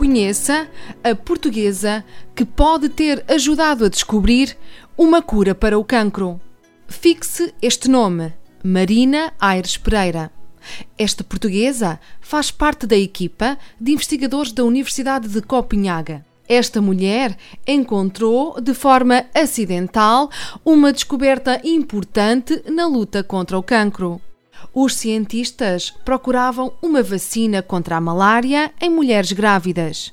Conheça a portuguesa que pode ter ajudado a descobrir uma cura para o cancro. Fixe este nome, Marina Aires Pereira. Esta portuguesa faz parte da equipa de investigadores da Universidade de Copenhaga. Esta mulher encontrou, de forma acidental, uma descoberta importante na luta contra o cancro os cientistas procuravam uma vacina contra a malária em mulheres grávidas.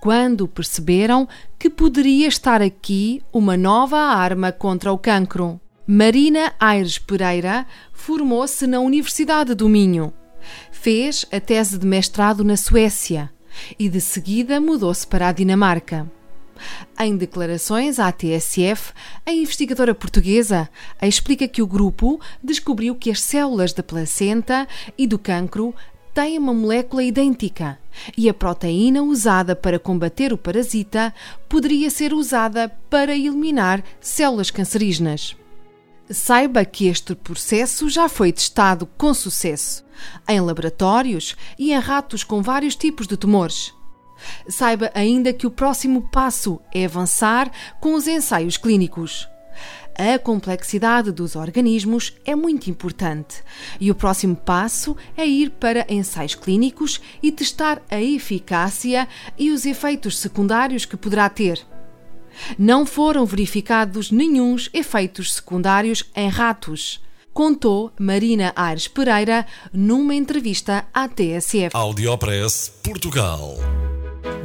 Quando perceberam que poderia estar aqui uma nova arma contra o cancro. Marina Aires Pereira formou-se na Universidade do Minho. Fez a tese de mestrado na Suécia e de seguida mudou-se para a Dinamarca. Em declarações à TSF, a investigadora portuguesa explica que o grupo descobriu que as células da placenta e do cancro têm uma molécula idêntica e a proteína usada para combater o parasita poderia ser usada para eliminar células cancerígenas. Saiba que este processo já foi testado com sucesso em laboratórios e em ratos com vários tipos de tumores. Saiba ainda que o próximo passo é avançar com os ensaios clínicos. A complexidade dos organismos é muito importante e o próximo passo é ir para ensaios clínicos e testar a eficácia e os efeitos secundários que poderá ter. Não foram verificados nenhums efeitos secundários em ratos contou Marina Aires Pereira numa entrevista à TSF. Audiopress Portugal